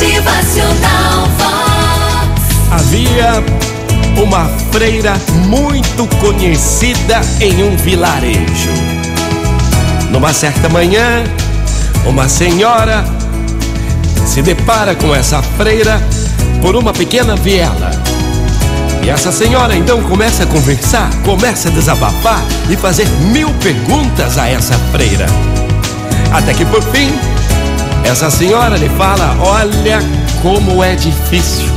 Motivacional Vox. Havia uma freira muito conhecida em um vilarejo. Numa certa manhã, uma senhora se depara com essa freira por uma pequena viela. E essa senhora então começa a conversar, começa a desabafar e fazer mil perguntas a essa freira. Até que por fim, essa senhora lhe fala: Olha como é difícil.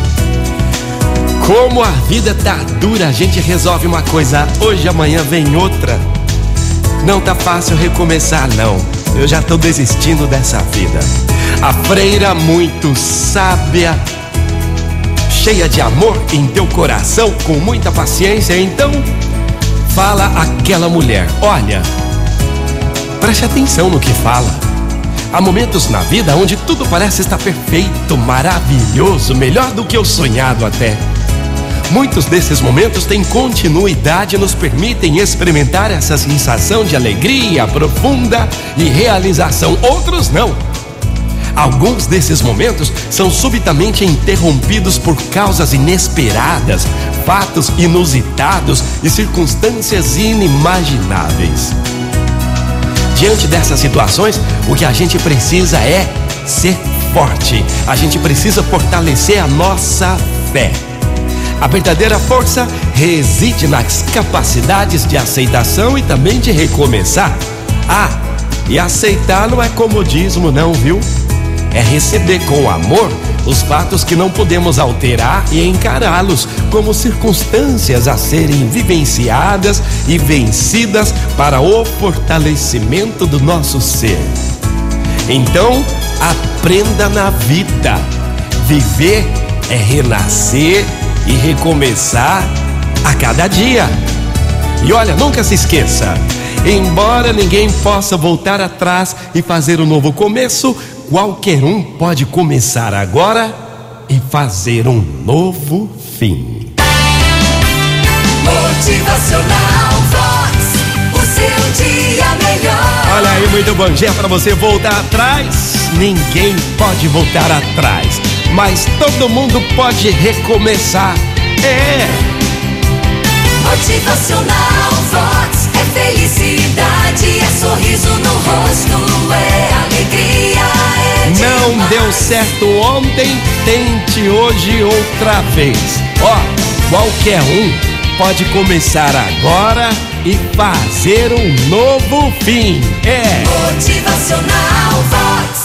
Como a vida tá dura, a gente resolve uma coisa hoje, amanhã vem outra. Não tá fácil recomeçar, não. Eu já tô desistindo dessa vida. A freira muito sábia, cheia de amor em teu coração, com muita paciência, então fala aquela mulher: Olha, preste atenção no que fala. Há momentos na vida onde tudo parece estar perfeito, maravilhoso, melhor do que o sonhado até. Muitos desses momentos têm continuidade e nos permitem experimentar essa sensação de alegria profunda e realização. Outros não. Alguns desses momentos são subitamente interrompidos por causas inesperadas, fatos inusitados e circunstâncias inimagináveis. Diante dessas situações, o que a gente precisa é ser forte. A gente precisa fortalecer a nossa fé. A verdadeira força reside nas capacidades de aceitação e também de recomeçar. Ah, e aceitar não é comodismo, não, viu? É receber com amor os fatos que não podemos alterar e encará-los como circunstâncias a serem vivenciadas e vencidas para o fortalecimento do nosso ser. Então, aprenda na vida. Viver é renascer e recomeçar a cada dia. E olha, nunca se esqueça: embora ninguém possa voltar atrás e fazer um novo começo, qualquer um pode começar agora e fazer um novo fim. Motivacional Vox. O seu dia melhor. Olha aí, muito bom dia para você voltar atrás. Ninguém pode voltar atrás, mas todo mundo pode recomeçar. É. Motivacional deu certo ontem, tente hoje outra vez. Ó, qualquer um pode começar agora e fazer um novo fim. É. Motivacional Vox.